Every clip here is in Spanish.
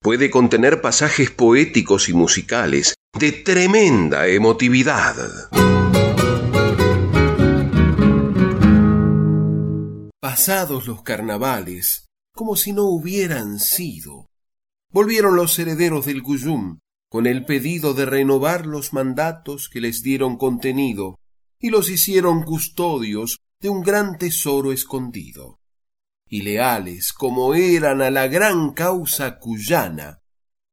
puede contener pasajes poéticos y musicales de tremenda emotividad. Pasados los carnavales, como si no hubieran sido, volvieron los herederos del Cuyum con el pedido de renovar los mandatos que les dieron contenido y los hicieron custodios de un gran tesoro escondido. Y leales como eran a la gran causa cuyana,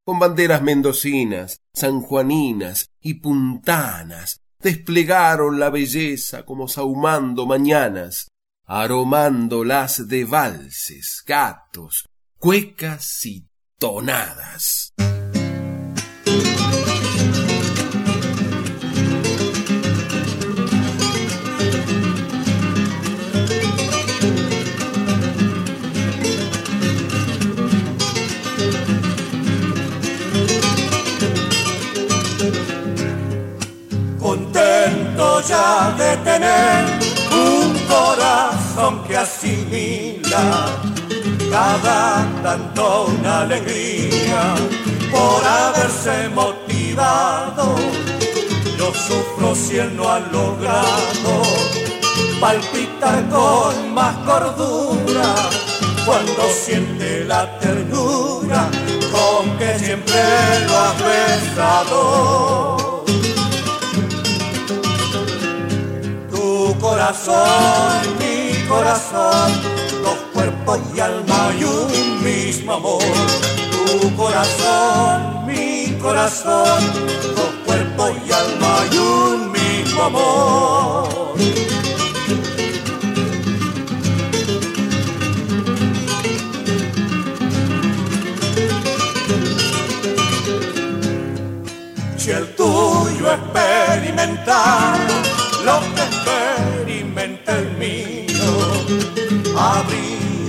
con banderas mendocinas, sanjuaninas y puntanas, desplegaron la belleza como sahumando mañanas, aromándolas de valses, gatos, cuecas y tonadas. Ya de tener un corazón que asimila cada tanto una alegría por haberse motivado. Yo sufro si él no ha logrado palpitar con más cordura cuando siente la ternura con que siempre lo has besado. Corazón, mi corazón, dos cuerpos y alma y un mismo amor. Tu corazón, mi corazón, dos cuerpos y alma y un mismo amor. Si el tuyo experimentar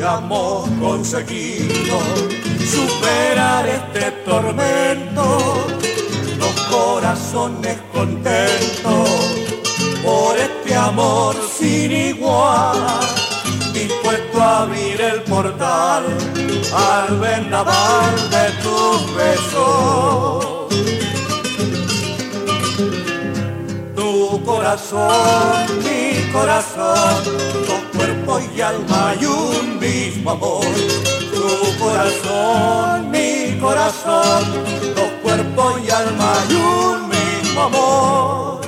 habríamos conseguido superar este tormento, los corazones contentos por este amor sin igual, dispuesto a abrir el portal al vendaval de tus besos. Tu corazón corazón, dos cuerpos y alma y un mismo amor. Tu corazón, mi corazón, dos cuerpos y alma y un mismo amor.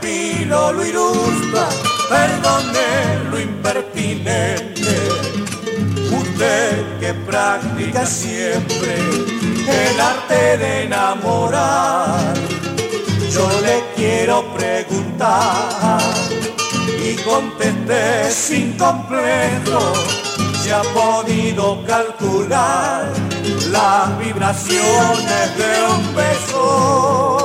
Pilo lo ilustra, perdone lo impertinente. Usted que practica siempre el arte de enamorar, yo le quiero preguntar y contesté sin complejo se ha podido calcular las vibraciones de un beso.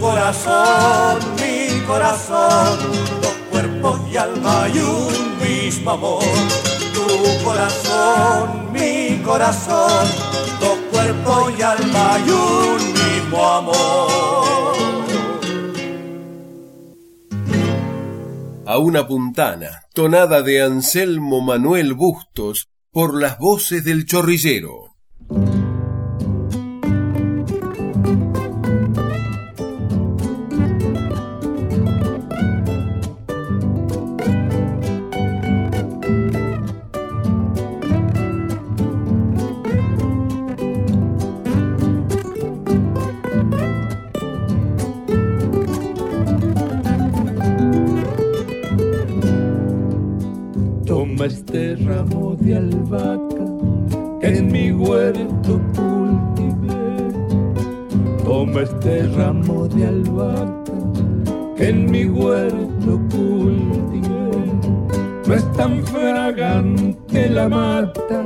Corazón, mi corazón, dos cuerpos y alma y un mismo amor. Tu corazón, mi corazón, dos cuerpos y alma y un mismo amor. A una puntana, tonada de Anselmo Manuel Bustos por las voces del chorrillero. Que en mi huerto cultivé. Toma este ramo de albahaca que en mi huerto cultivé. No es tan fragante la mata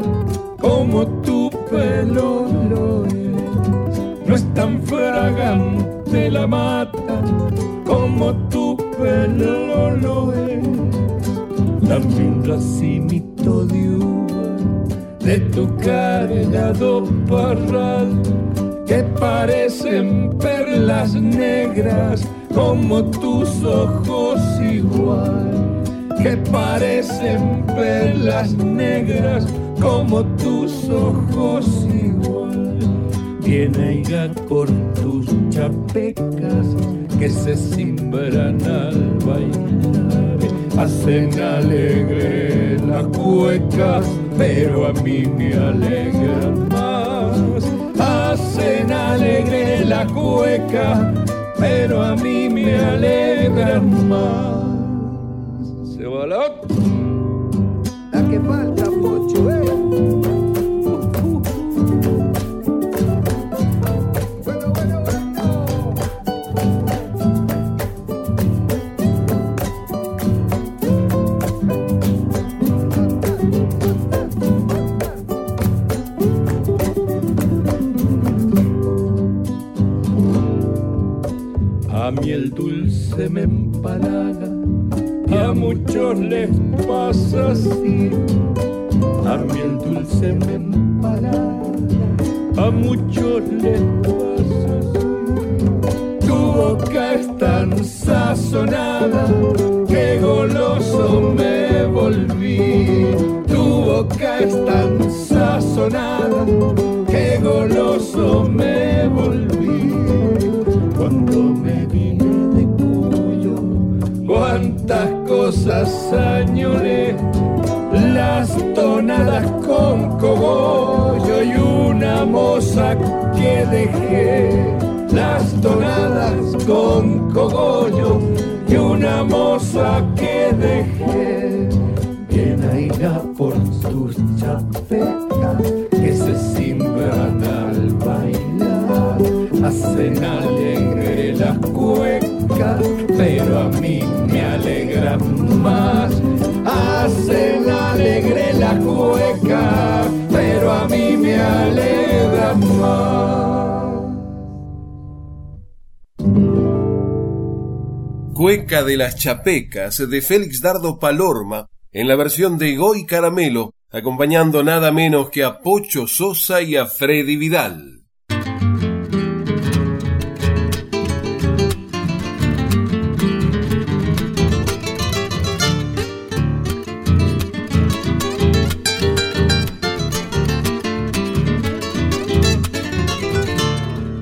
como tu pelo lo es. No es tan fragante la mata como tu pelo lo es. Dame un racimito de de tu cargado parral que parecen perlas negras como tus ojos igual que parecen perlas negras como tus ojos igual. Viene a por tus chapecas que se simbran al bailar. Hacen alegre la cueca, pero a mí me alegra más. Hacen alegre la cueca, pero a mí me alegra más. Se va la... La que falta, Pocho, eh. Dulce me empalaga, a muchos les pasa así. A mí el dulce me empalaga, a muchos les pasa tonadas con cogollo y una moza que dejé, las tonadas con cogollo y una moza De las Chapecas de Félix Dardo Palorma en la versión de Goy Caramelo, acompañando nada menos que a Pocho Sosa y a Freddy Vidal.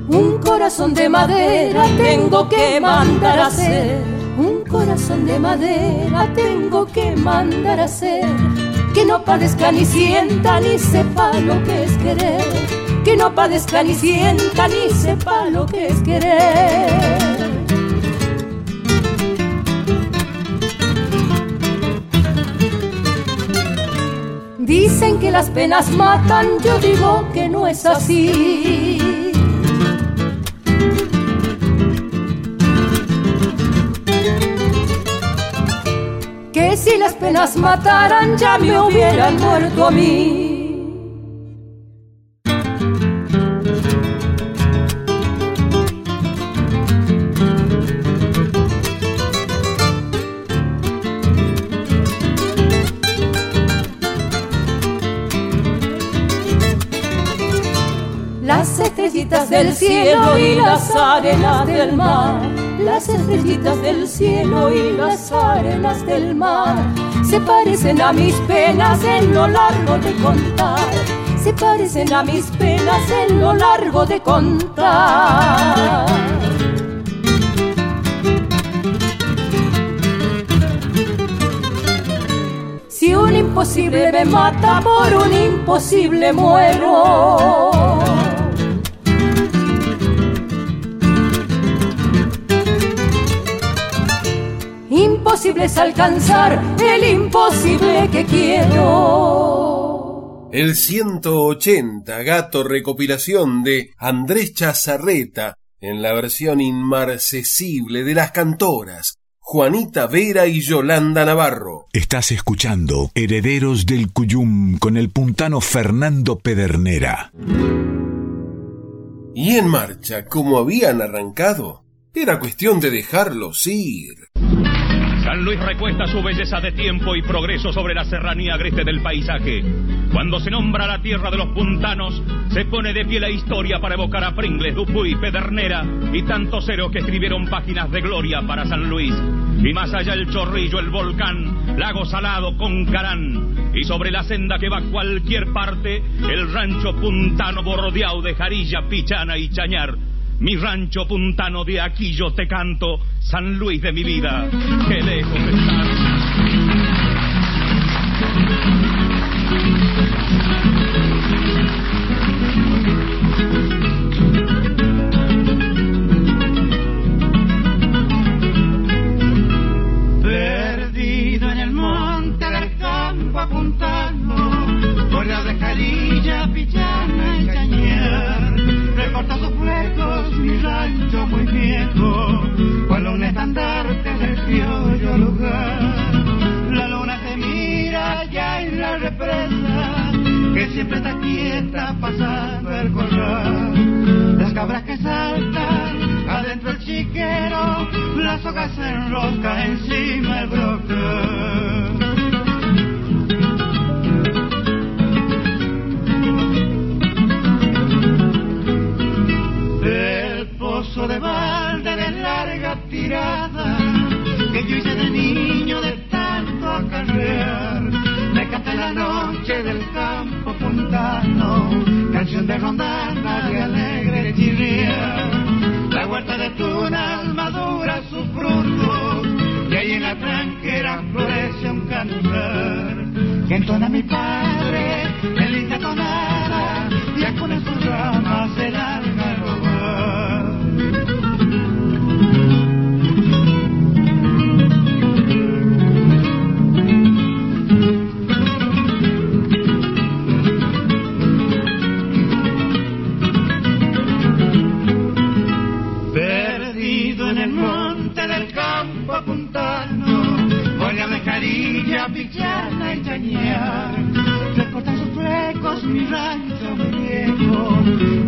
Un corazón de madera tengo que mandar a hacer. Un corazón de madera tengo que mandar a hacer. Que no padezca ni sienta ni sepa lo que es querer. Que no padezca ni sienta ni sepa lo que es querer. Dicen que las penas matan, yo digo que no es así. Si las penas mataran ya me hubieran muerto a mí. Las estrellitas del cielo y las arenas del mar. Las estrellitas del cielo y las arenas del mar. Se parecen a mis penas en lo largo de contar. Se parecen a mis penas en lo largo de contar. Si un imposible me mata, por un imposible muero. Imposible es alcanzar el imposible que quiero. El 180 gato recopilación de Andrés Chazarreta en la versión inmarcesible de las cantoras Juanita Vera y Yolanda Navarro. Estás escuchando Herederos del Cuyum con el puntano Fernando Pedernera. Y en marcha, como habían arrancado, era cuestión de dejarlos ir. San Luis recuesta su belleza de tiempo y progreso sobre la serranía agreste del paisaje. Cuando se nombra la tierra de los puntanos, se pone de pie la historia para evocar a Pringles, Dupuy, Pedernera y tantos héroes que escribieron páginas de gloria para San Luis. Y más allá el chorrillo, el volcán, lago salado con Carán. Y sobre la senda que va a cualquier parte, el rancho puntano bordeado de jarilla, pichana y chañar mi rancho puntano de aquí yo te canto, San Luis de mi vida, qué lejos estás. Perdido en el monte campo puntano, por la de Jarilla, Pichana y Cañar, recorta sus flecos mi rancho muy viejo, cual un estandarte del criollo lugar. La luna se mira allá en la represa, que siempre está quieta pasando el corral. Las cabras que saltan adentro el chiquero, las hojas se enroscan encima el brocal. De balde de larga tirada que yo hice de niño de tanto acarrear. Me canta la noche del campo puntano, canción de rondana de alegre chirriar. La huerta de tunas madura sus frutos y ahí en la tranquera florece un cantar que entona mi padre en linda tonada y con sus ramas el mi rancho muy viejo,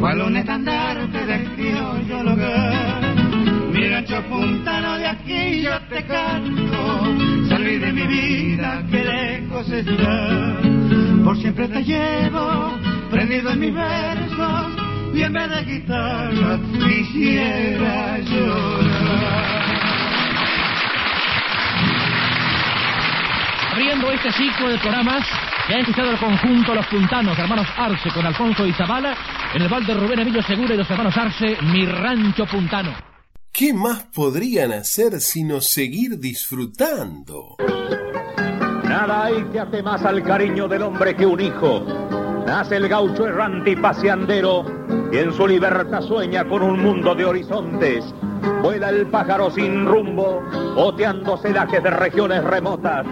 cual un estandarte del criollo hogar. Mi rancho puntano de aquí yo te canto, salí de mi vida que lejos está. Por siempre te llevo, prendido en mis versos, y en vez de guitarra quisiera llorar. Abriendo este ciclo de programas, que ha escuchado el conjunto Los Puntanos, hermanos Arce con Alfonso y Zabala, en el balde Rubén Emilio Segura y los hermanos Arce, Mi Rancho Puntano. ¿Qué más podrían hacer sino seguir disfrutando? Nada hay que hace más al cariño del hombre que un hijo. Nace el gaucho errante y paseandero y en su libertad sueña con un mundo de horizontes. Vuela el pájaro sin rumbo, oteando celajes de regiones remotas.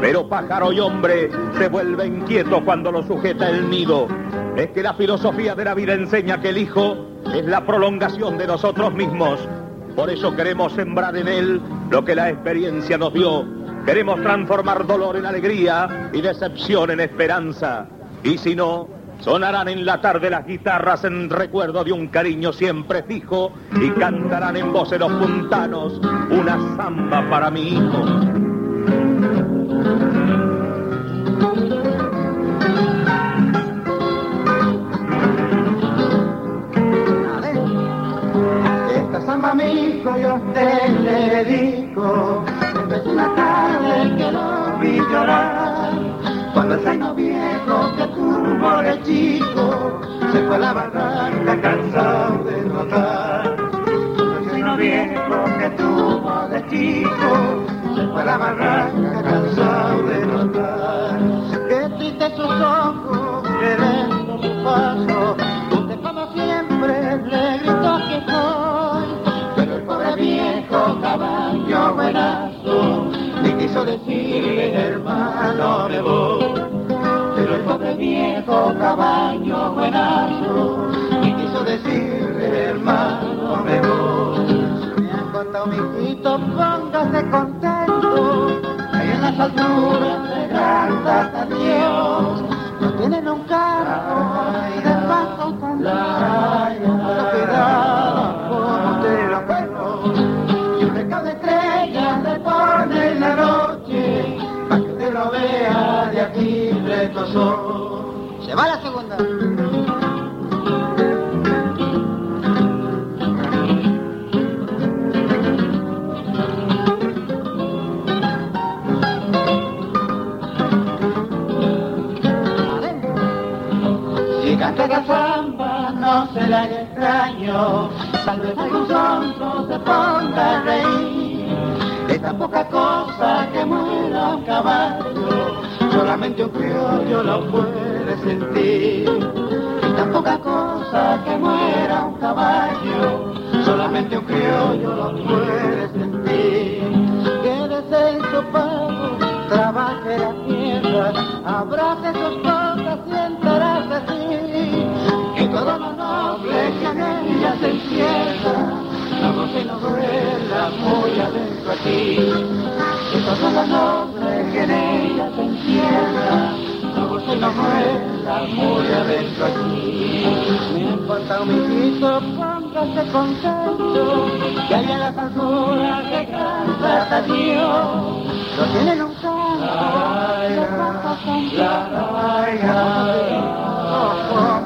Pero pájaro y hombre se vuelven quietos cuando lo sujeta el nido. Es que la filosofía de la vida enseña que el hijo es la prolongación de nosotros mismos. Por eso queremos sembrar en él lo que la experiencia nos dio. Queremos transformar dolor en alegría y decepción en esperanza. Y si no, sonarán en la tarde las guitarras en recuerdo de un cariño siempre fijo y cantarán en voz de los puntanos una samba para mi hijo. Amigo yo te le dedico. Desde una tarde que lo vi llorar Cuando el zaino viejo que tuvo de chico Se fue a la barranca cansado de notar. Cuando el zaino viejo que tuvo de chico Se fue a la barranca cansado de notar. Qué triste sus ojos, qué lento su paso caballo buenazo decirle hermano me voy. Pero el pobre viejo cabaño buenazo y quiso decirle hermano me voy. Me han contado mi hijito, póngase contento, ahí en las alturas de Gran Dios. Extraño, tal vez algún sonso se ponga a reír. Es tan poca cosa que muera un caballo, solamente un criollo lo puede sentir. Es tan poca cosa que muera un caballo, solamente un criollo lo puede sentir. Quédese en pago, trabaje la tierra, abrace sus muy adentro aquí. Que todo lo noble que en ella se encierra, no goce y no vuela muy adentro aquí. Me importa un mijito, póngase contento, que allá las alturas que canta Dios. No tienen un canto, se pasa con como te lo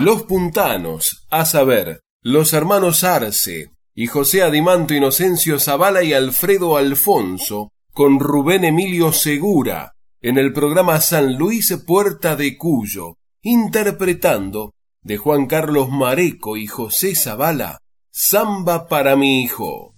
Los puntanos, a saber, los hermanos Arce y José Adimanto Inocencio Zavala y Alfredo Alfonso, con Rubén Emilio Segura, en el programa San Luis Puerta de Cuyo, interpretando de Juan Carlos Mareco y José Zavala, Samba para mi hijo.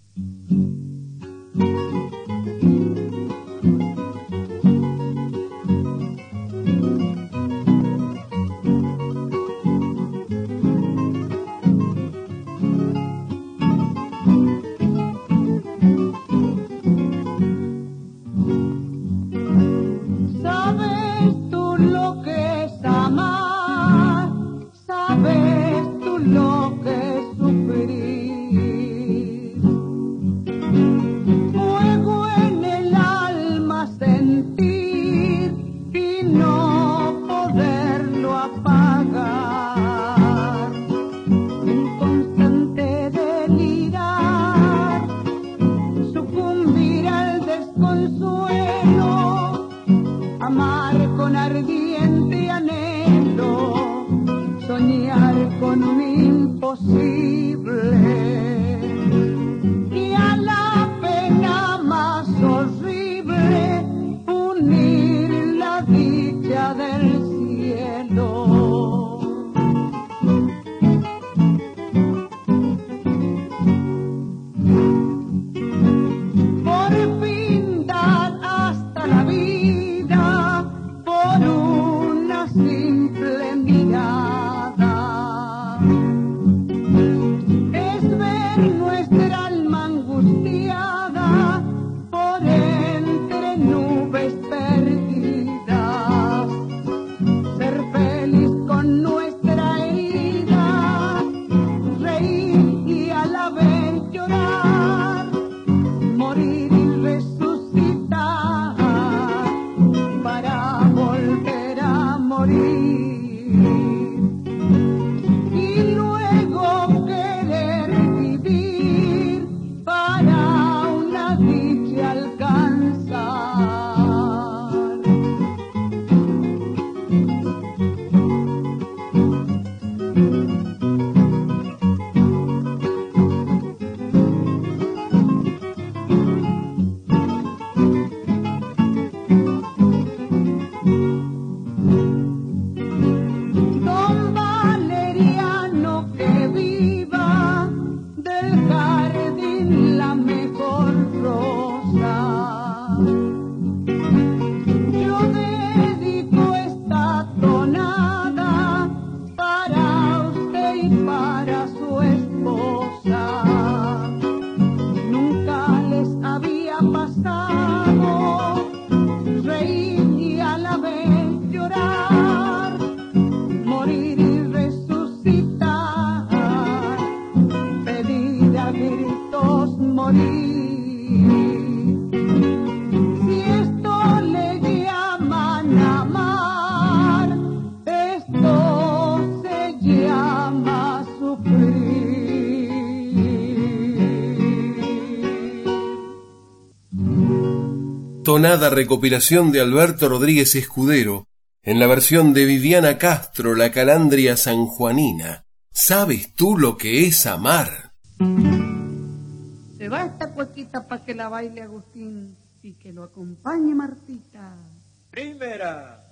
recopilación de Alberto Rodríguez Escudero, en la versión de Viviana Castro, la calandria sanjuanina. ¿Sabes tú lo que es amar? Se va esta cuequita para que la baile Agustín y que lo acompañe Martita. Primera.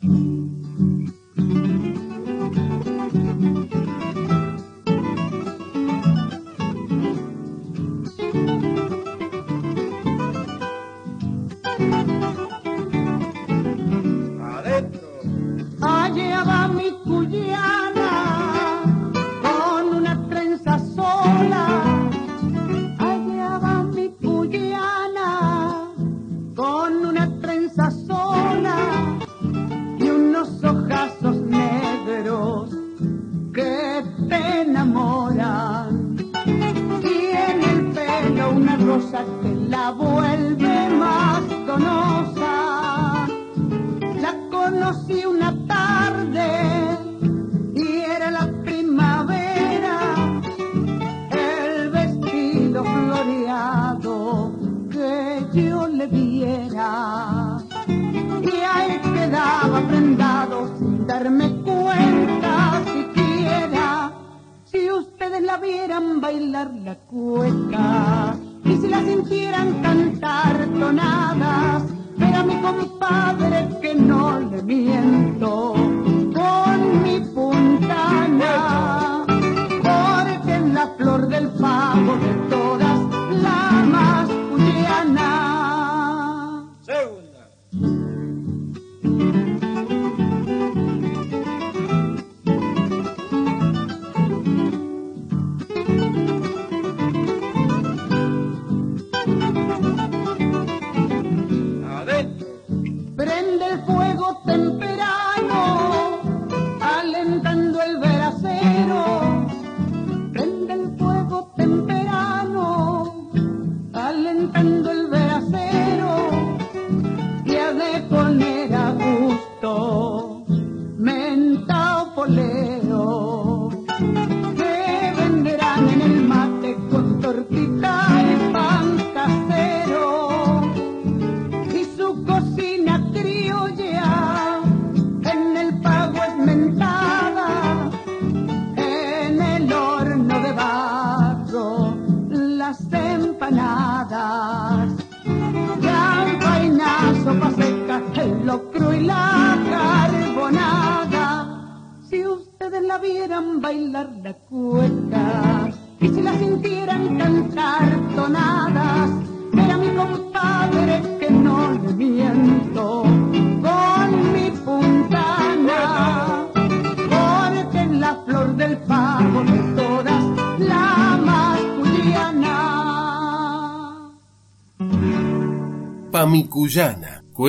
open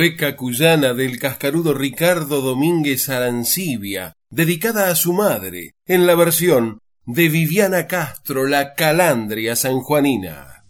cueca cuyana del cascarudo Ricardo Domínguez Arancibia, dedicada a su madre, en la versión de Viviana Castro, la calandria sanjuanina.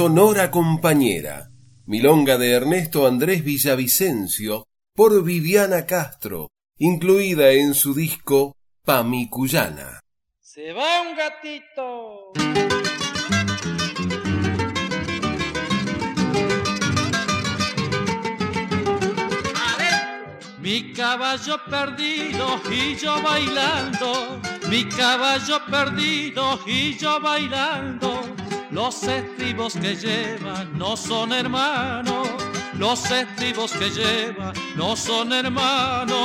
Sonora compañera, milonga de Ernesto Andrés Villavicencio por Viviana Castro, incluida en su disco Pamicuyana. Se va un gatito. Mi caballo perdido y yo bailando, mi caballo perdido y yo bailando. Los estribos que lleva no son hermanos, los estribos que lleva no son hermanos.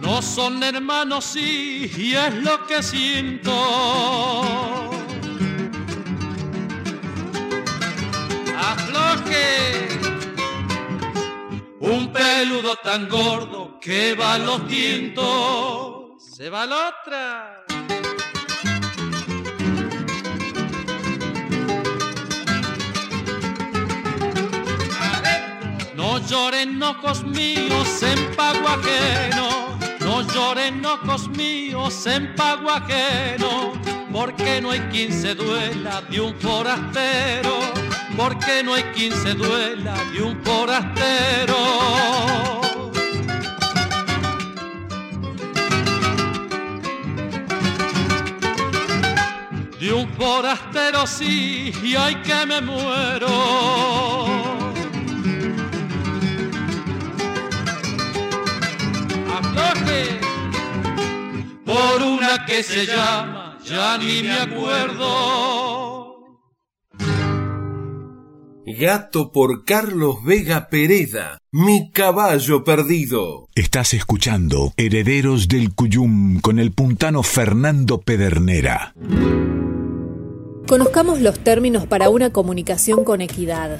No son hermanos, sí, y es lo que siento. afloje. Un peludo tan gordo que va a los tientos. Se va la otra. No lloren ojos míos en pago no lloren ojos míos en pago ajeno, porque no hay quien se duela de un forastero, porque no hay quien se duela de un forastero. De un forastero sí, y ay que me muero. afloje por una que se llama, ya ni me acuerdo. Gato por Carlos Vega Pereda, mi caballo perdido. Estás escuchando Herederos del Cuyum con el puntano Fernando Pedernera. Conozcamos los términos para una comunicación con equidad.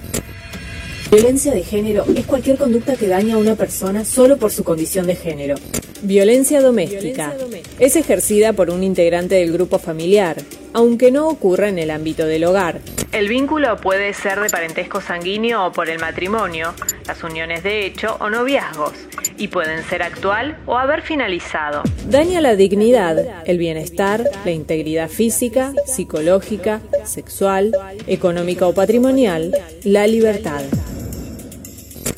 Violencia de género es cualquier conducta que daña a una persona solo por su condición de género. Violencia doméstica es ejercida por un integrante del grupo familiar, aunque no ocurra en el ámbito del hogar. El vínculo puede ser de parentesco sanguíneo o por el matrimonio, las uniones de hecho o noviazgos, y pueden ser actual o haber finalizado. Daña la dignidad, el bienestar, la integridad física, psicológica, sexual, económica o patrimonial, la libertad.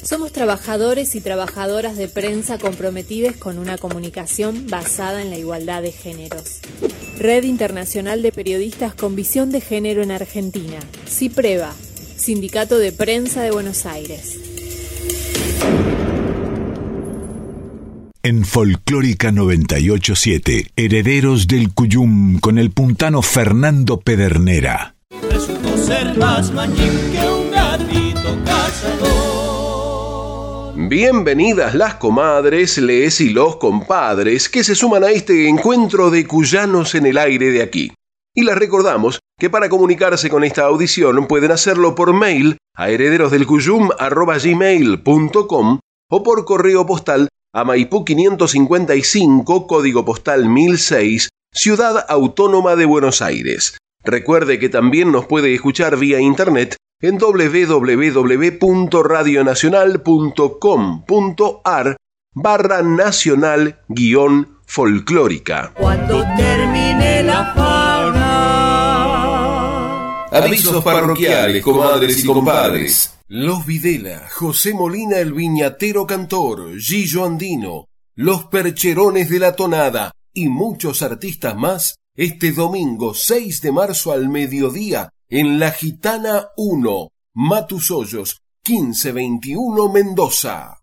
Somos trabajadores y trabajadoras de prensa comprometidos con una comunicación basada en la igualdad de géneros. Red Internacional de Periodistas con Visión de Género en Argentina. CIPREVA, Sindicato de Prensa de Buenos Aires. En Folclórica 987, Herederos del Cuyum con el puntano Fernando Pedernera. Resultó ser más mañín que un gatito cazador. Bienvenidas las comadres, les y los compadres que se suman a este encuentro de cuyanos en el aire de aquí. Y les recordamos que para comunicarse con esta audición pueden hacerlo por mail a herederosdelcuyum.gmail.com o por correo postal a Maipú 555, código postal 1006, Ciudad Autónoma de Buenos Aires. Recuerde que también nos puede escuchar vía internet en www.radionacional.com.ar barra nacional guion folclórica. Cuando termine la fauna. Avisos parroquiales, comadres y compadres. Los Videla, José Molina el Viñatero Cantor, Gillo Andino, Los Percherones de la Tonada y muchos artistas más este domingo 6 de marzo al mediodía en La Gitana 1, Matus Hoyos, 1521 Mendoza.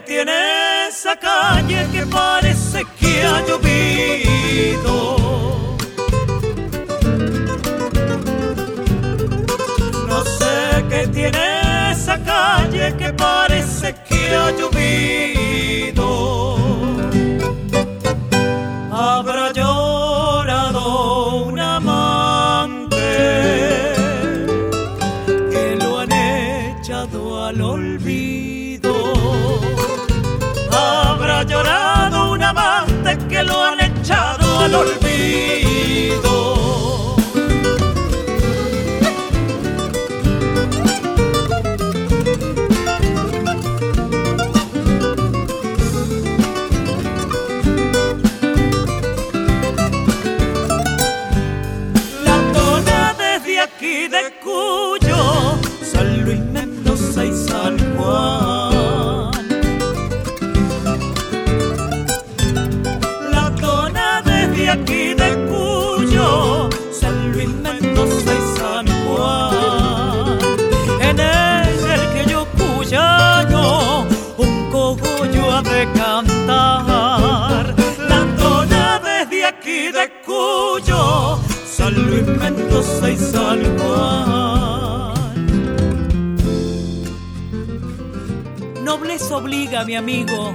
Tiene esa calle que parece que ha llovido. No sé qué tiene esa calle que parece que ha llovido. Olvido. La tona desde aquí de Cuyo, San Luis Mendoza y San Juan. Nobleza obliga, mi amigo,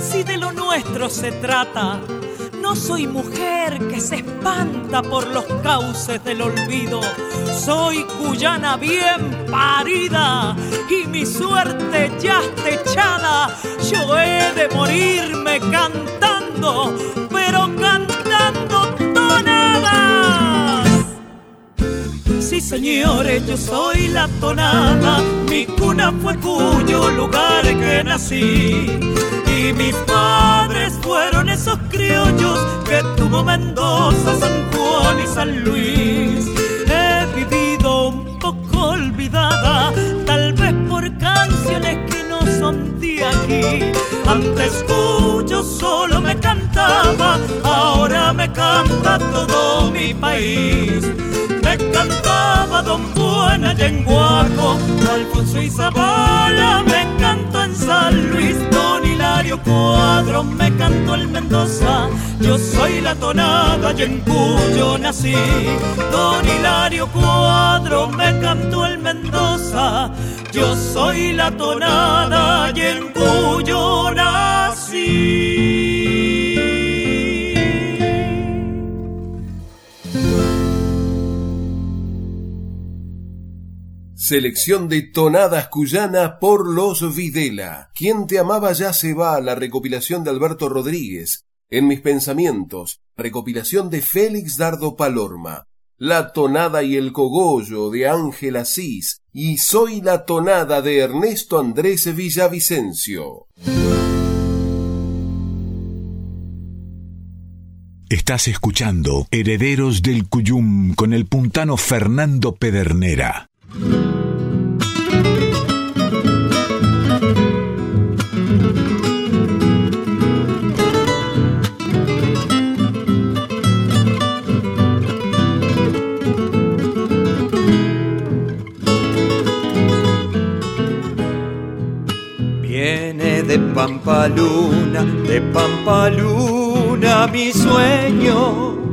si de lo nuestro se trata. No soy mujer que se espanta por los cauces del olvido. Soy cuyana bien parida y mi suerte ya está echada. Yo he de morirme cantando, señores, yo soy la tonada, mi cuna fue cuyo lugar que nací. Y mis padres fueron esos criollos que tuvo Mendoza, San Juan y San Luis. He vivido un poco olvidada, tal vez por canciones que no son de aquí. Antes cuyo solo me cantaba, ahora me canta todo mi país. Me cantaba Don Juan allá en Guaco, Alfonso y Zabala me cantó en San Luis, Don Hilario Cuadro me cantó el Mendoza. Yo soy la tonada y en Cuyo nací. Don Hilario Cuadro me cantó el Mendoza. Yo soy la tonada Selección de tonadas cuyana por los Videla. Quien te amaba ya se va, la recopilación de Alberto Rodríguez. En mis pensamientos, recopilación de Félix Dardo Palorma. La tonada y el cogollo de Ángel Asís y Soy la tonada de Ernesto Andrés Villavicencio. Estás escuchando Herederos del Cuyum con el puntano Fernando Pedernera. Viene de Pampaluna, de Pampaluna mi sueño,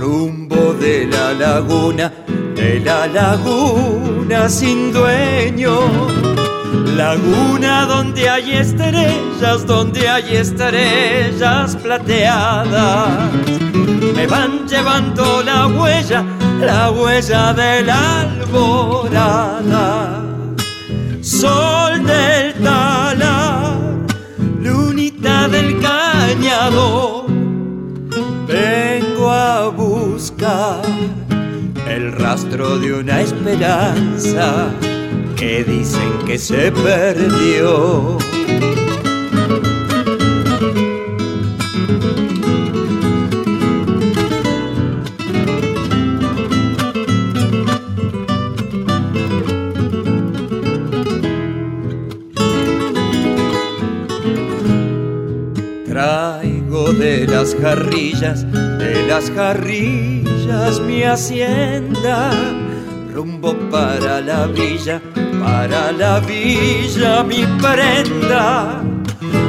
rumbo de la laguna de la laguna sin dueño. Laguna donde hay estrellas, donde hay estrellas plateadas. Me van llevando la huella, la huella de la alborada. Sol del talar, lunita del cañador, vengo a buscar el rastro de una esperanza que dicen que se perdió. Las jarrillas, de las jarrillas mi hacienda, rumbo para la villa, para la villa mi prenda.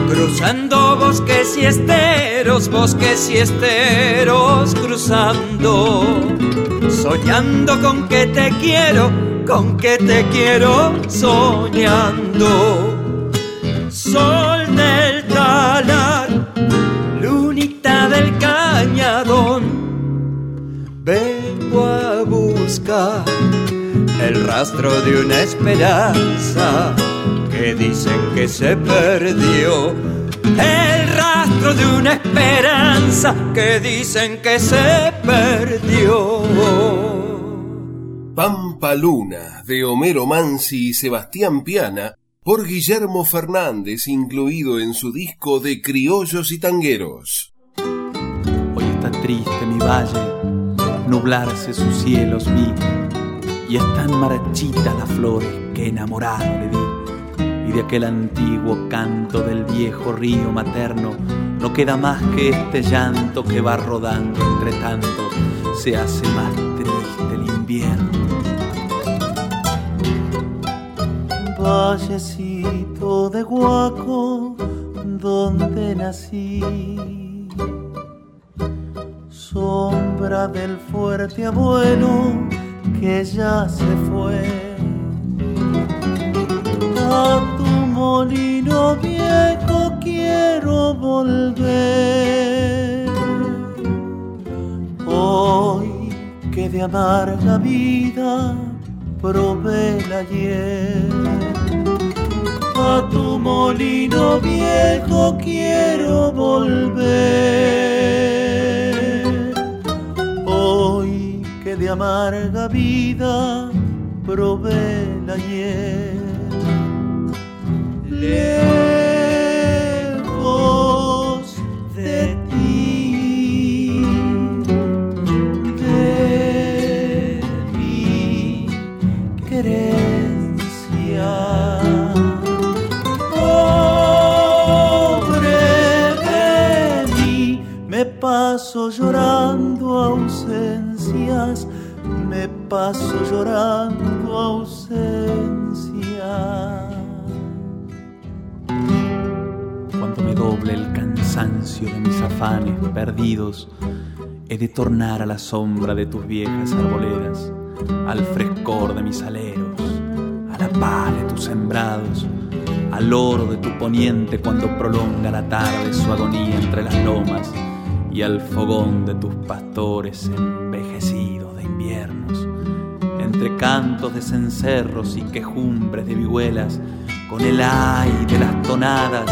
Cruzando bosques y esteros, bosques y esteros, cruzando, soñando con que te quiero, con que te quiero, soñando. Sol del talar, rastro de una esperanza que dicen que se perdió. El rastro de una esperanza que dicen que se perdió. Pampa Luna, de Homero Mansi y Sebastián Piana, por Guillermo Fernández, incluido en su disco de Criollos y Tangueros. Hoy está triste mi valle, nublarse sus cielos vi, y están marchitas las flores que enamorado le di. Y de aquel antiguo canto del viejo río materno no queda más que este llanto que va rodando entre tanto, se hace más triste el invierno. vallecito de Guaco donde nací. Sombra del fuerte abuelo que ya se fue. A tu molino viejo quiero volver. Hoy que de amarga vida probé el ayer. A tu molino viejo quiero volver. De amarga vida probé el ayer. Lejos de ti, de mi querencia. Pobre de mí, me paso llorando ausencias, me paso llorando ausencias. Cuando me doble el cansancio de mis afanes perdidos, he de tornar a la sombra de tus viejas arboledas, al frescor de mis aleros, a la paz de tus sembrados, al oro de tu poniente cuando prolonga la tarde su agonía entre las lomas, y al fogón de tus pastores envejecidos entre cantos de cencerros y quejumbres de vihuelas, con el ay de las tonadas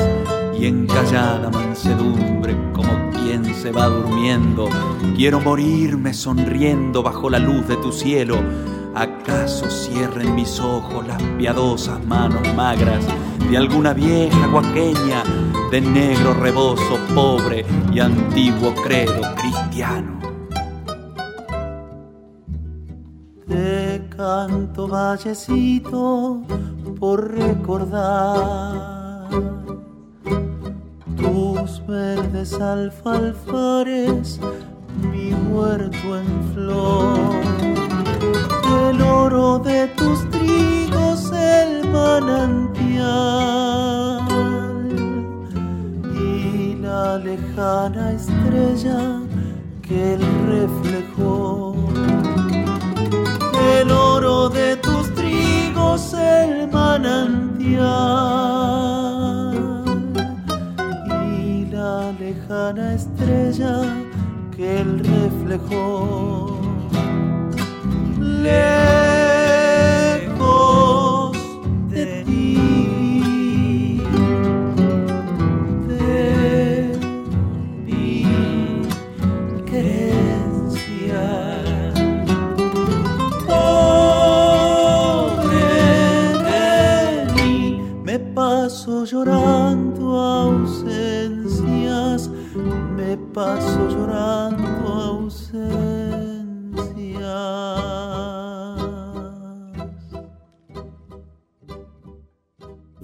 y en callada mansedumbre como quien se va durmiendo. Quiero morirme sonriendo bajo la luz de tu cielo. ¿Acaso cierren mis ojos las piadosas manos magras de alguna vieja guaqueña de negro rebozo pobre y antiguo credo cristiano? Te canto vallecito por recordar tus verdes alfalfares, mi huerto en flor, el oro de tus trigos, el manantial y la lejana estrella que él reflejó. El oro de tus trigos, el manantial y la lejana estrella que él reflejó. Lejos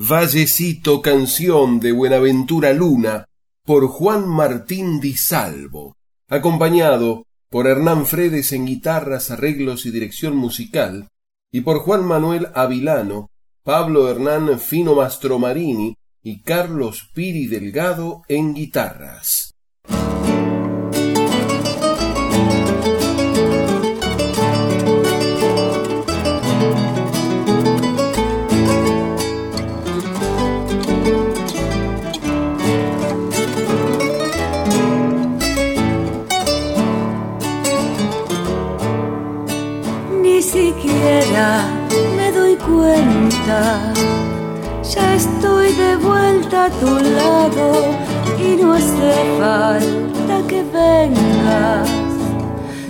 Vallecito, canción de Buenaventura Luna, por Juan Martín Di Salvo, acompañado por Hernán Fredes en guitarras, arreglos y dirección musical, y por Juan Manuel Avilano, Pablo Hernán Fino Mastromarini y Carlos Piri Delgado en guitarras. Ya estoy de vuelta a tu lado y no hace falta que vengas.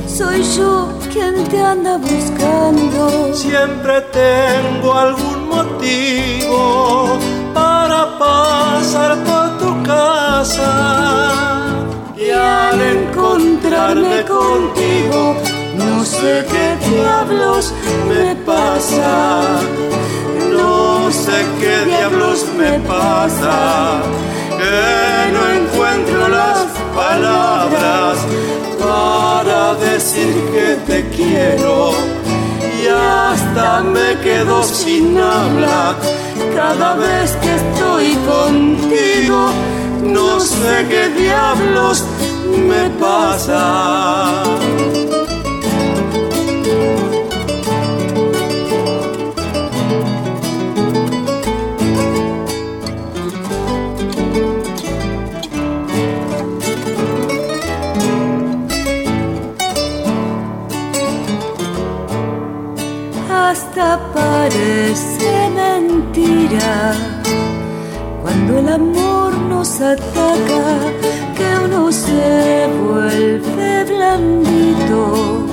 Soy yo quien te anda buscando. Siempre tengo algún motivo para pasar por tu casa. Y al encontrarme contigo, no sé qué diablos me pasa. No sé qué diablos me pasa, que no encuentro las palabras para decir que te quiero. Y hasta me quedo sin habla cada vez que estoy contigo. No sé qué diablos me pasa. Parece mentira cuando el amor nos ataca que uno se vuelve blandito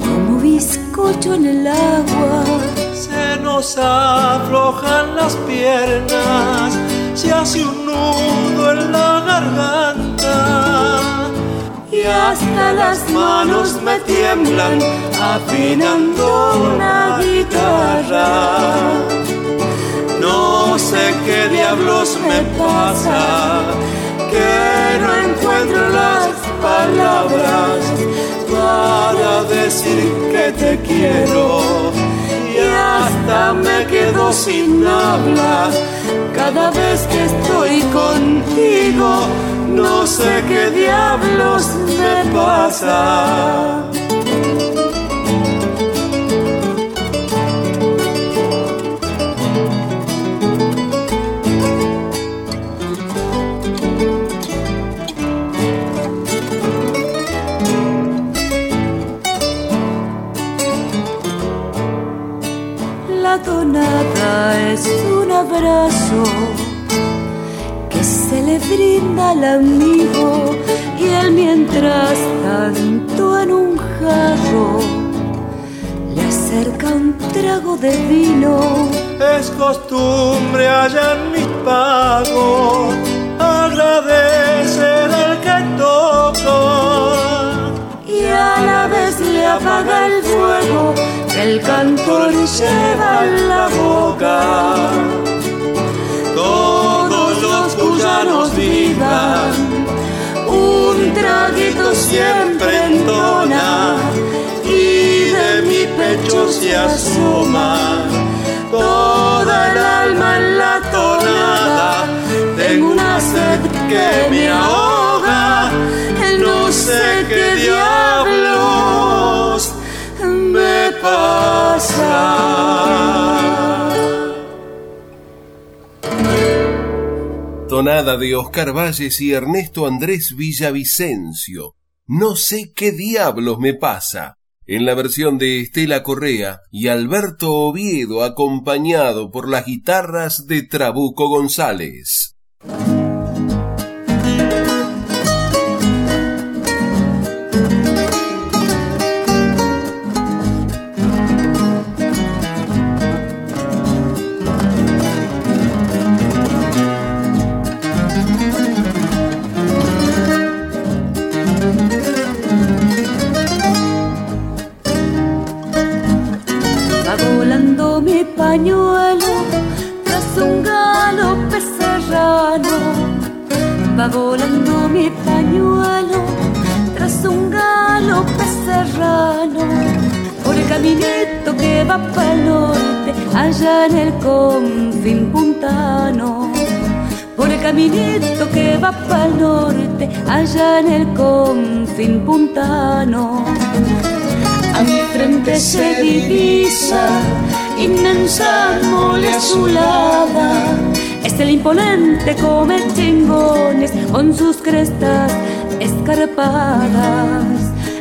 como bizcocho en el agua. Se nos aflojan las piernas, se hace un nudo en la garganta. Hasta las manos me tiemblan afinando una guitarra. No sé qué diablos me pasa, que no encuentro las palabras para decir que te quiero. Me quedo sin habla cada vez que estoy contigo. No sé qué diablos me pasa. Abrazo que se le brinda al amigo y él mientras tanto en un jarro le acerca un trago de vino. Es costumbre allá en mis pagos agradecer al que toco y a la vez le apaga el fuego el cantor lleva la boca. Todos los cuyanos vivan, un traguito siempre entona y de mi pecho se asoma toda el alma en la tonada. Tengo una sed que me ahoga, no sé qué diablos me Tonada de Oscar Valles y Ernesto Andrés Villavicencio. No sé qué diablos me pasa. En la versión de Estela Correa y Alberto Oviedo acompañado por las guitarras de Trabuco González. Pañuelo tras un galope serrano. Va volando mi pañuelo tras un galope serrano. Por el caminito que va para el norte, allá en el confín puntano. Por el caminito que va para el norte, allá en el confín puntano. A mi frente se divisa inmensa mole azulada. Es el imponente come chingones con sus crestas escarpadas.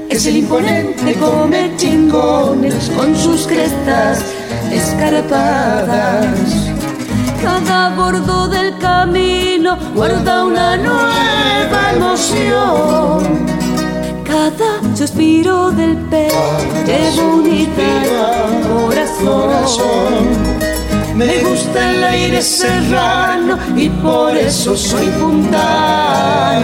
Es el imponente come chingones con sus crestas escarpadas. Cada bordo del camino guarda una nueva emoción. Cada suspiro del pecho lleva unidad Me gusta el aire serrano y por eso soy puntano.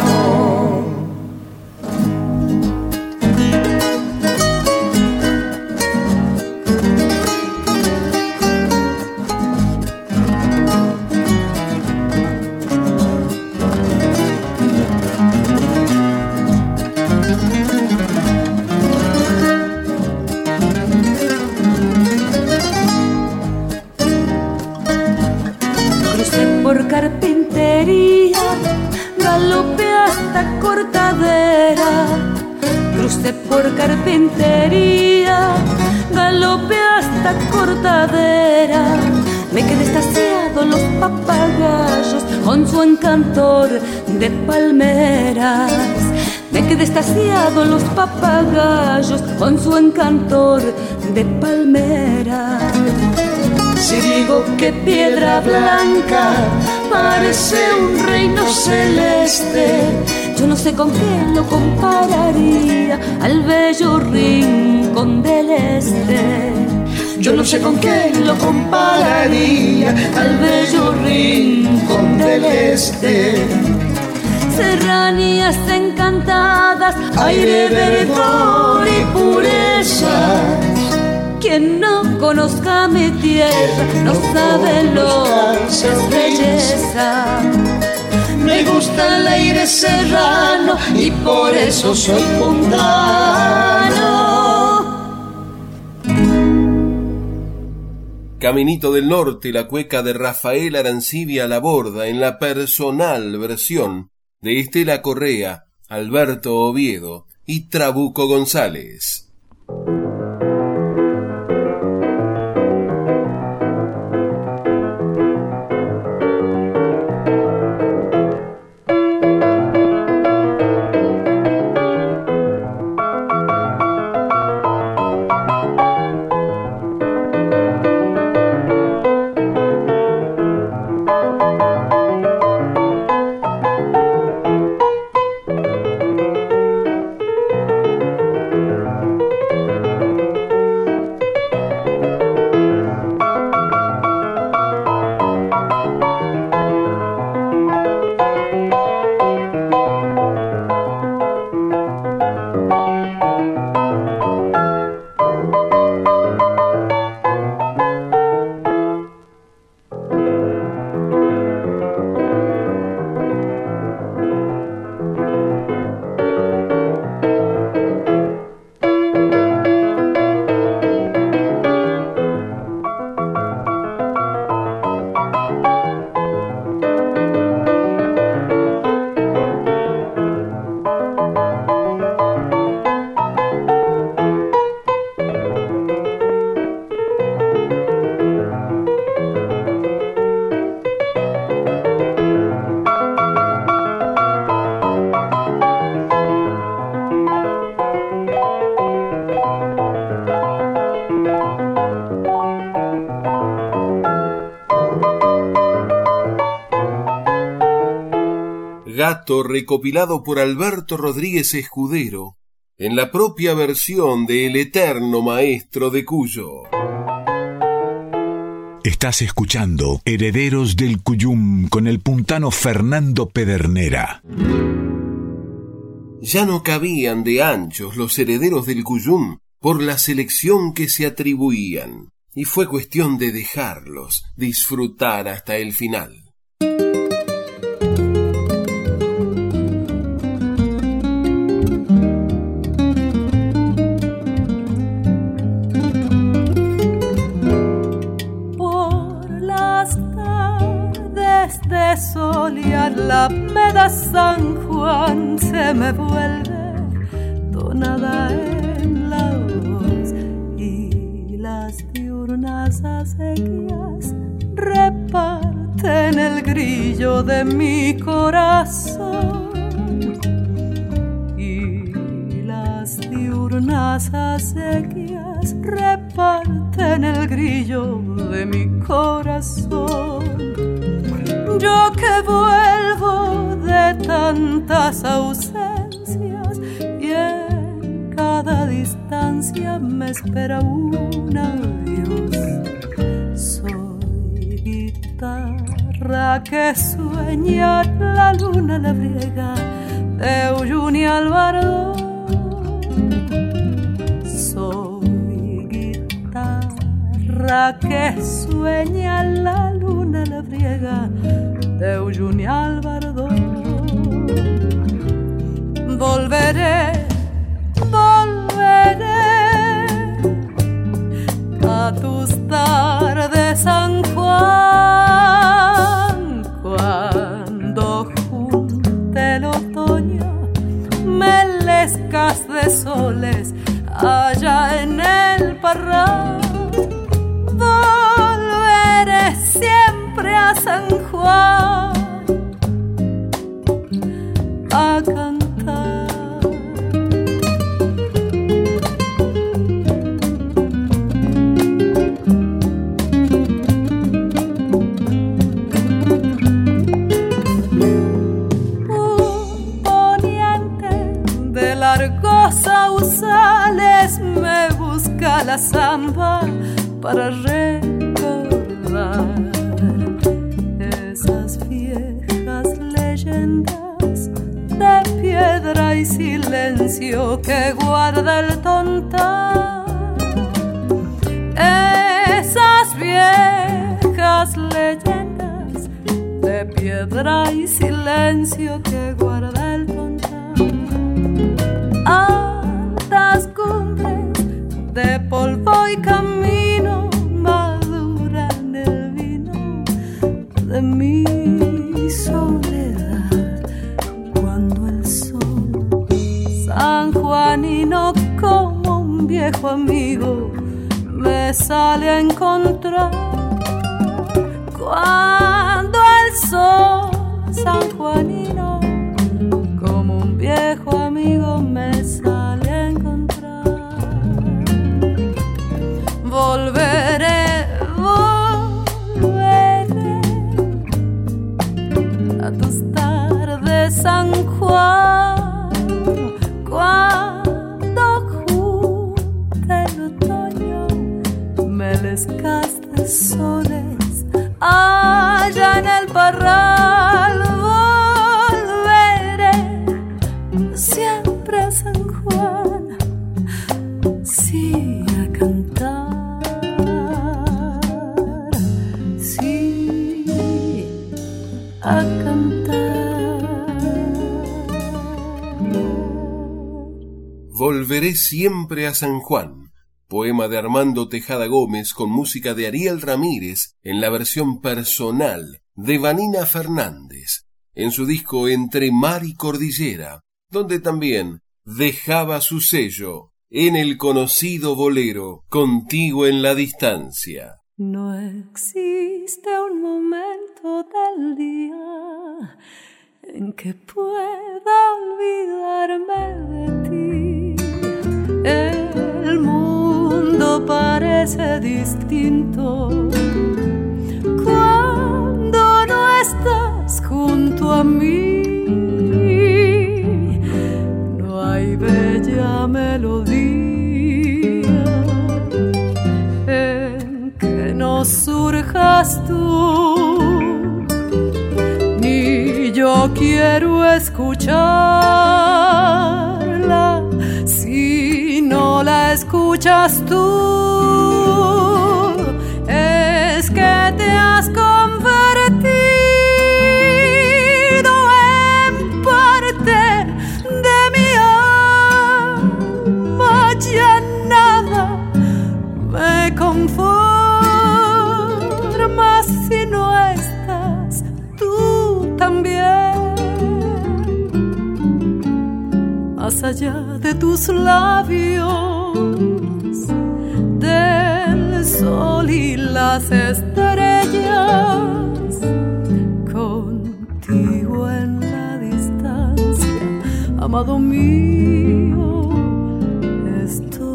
Su encantor de palmeras. Me quedé estaciado los papagayos con su encantor de palmeras. Si digo que piedra blanca parece un reino celeste, yo no sé con qué lo compararía al bello rincón del este. Yo no sé con qué lo compararía al bello rincón del este. Serranías encantadas, aire verdor y pureza. Quien no conozca mi tierra no sabe lo que es belleza. Me gusta el aire serrano y por eso soy puntano. Caminito del Norte, la cueca de Rafael Arancibia la borda en la personal versión de Estela Correa, Alberto Oviedo y Trabuco González. Recopilado por Alberto Rodríguez Escudero en la propia versión de El Eterno Maestro de Cuyo. Estás escuchando Herederos del Cuyum con el puntano Fernando Pedernera. Ya no cabían de anchos los herederos del Cuyum por la selección que se atribuían, y fue cuestión de dejarlos disfrutar hasta el final. La meda San Juan se me vuelve tonada en la voz. Y las diurnas acequias reparten el grillo de mi corazón. Y las diurnas acequias reparten el grillo de mi corazón yo que vuelvo de tantas ausencias y en cada distancia me espera un adiós. Soy guitarra que sueña la luna labriega de Uyuni Alvaro. Soy guitarra que sueña la luna labriega de Uyuni Álvaro. Volveré, volveré a tus tardes, San Juan, cuando junte el otoño, melescas de soles allá en el parral. Volveré siempre a San Juan a cantar. Un poniente de largos sausales me busca la zamba para recordar que guarda el tonta. Esas viejas leyendas de piedra y silencio me sale Volveré siempre a San Juan, poema de Armando Tejada Gómez con música de Ariel Ramírez en la versión personal de Vanina Fernández, en su disco Entre Mar y Cordillera, donde también dejaba su sello en el conocido bolero Contigo en la distancia. No existe un momento del día en que pueda olvidarme de ti. El mundo parece distinto cuando no estás junto a mí. No hay bella melodía no surjas tú, ni yo quiero escucharla si no la escuchas tú. Es que te has comido Más allá de tus labios, del sol y las estrellas, contigo en la distancia, amado mío, estoy.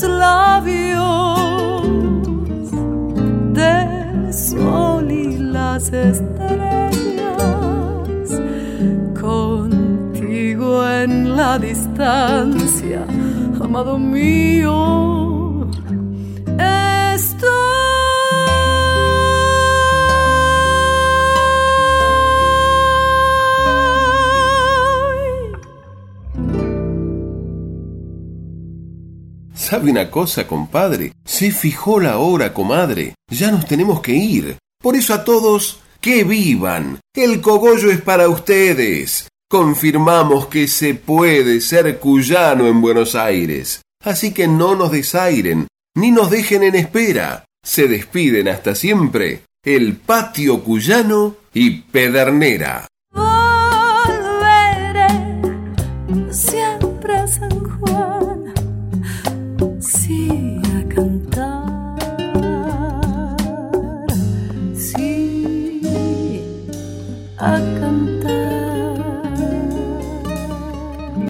Tus labios del sol y las estrellas, contigo en la distancia, amado mío, ¿Sabe una cosa, compadre? Se fijó la hora, comadre. Ya nos tenemos que ir. Por eso a todos, que vivan. El cogollo es para ustedes. Confirmamos que se puede ser cuyano en Buenos Aires. Así que no nos desairen, ni nos dejen en espera. Se despiden hasta siempre el patio cuyano y Pedernera. Sí a cantar.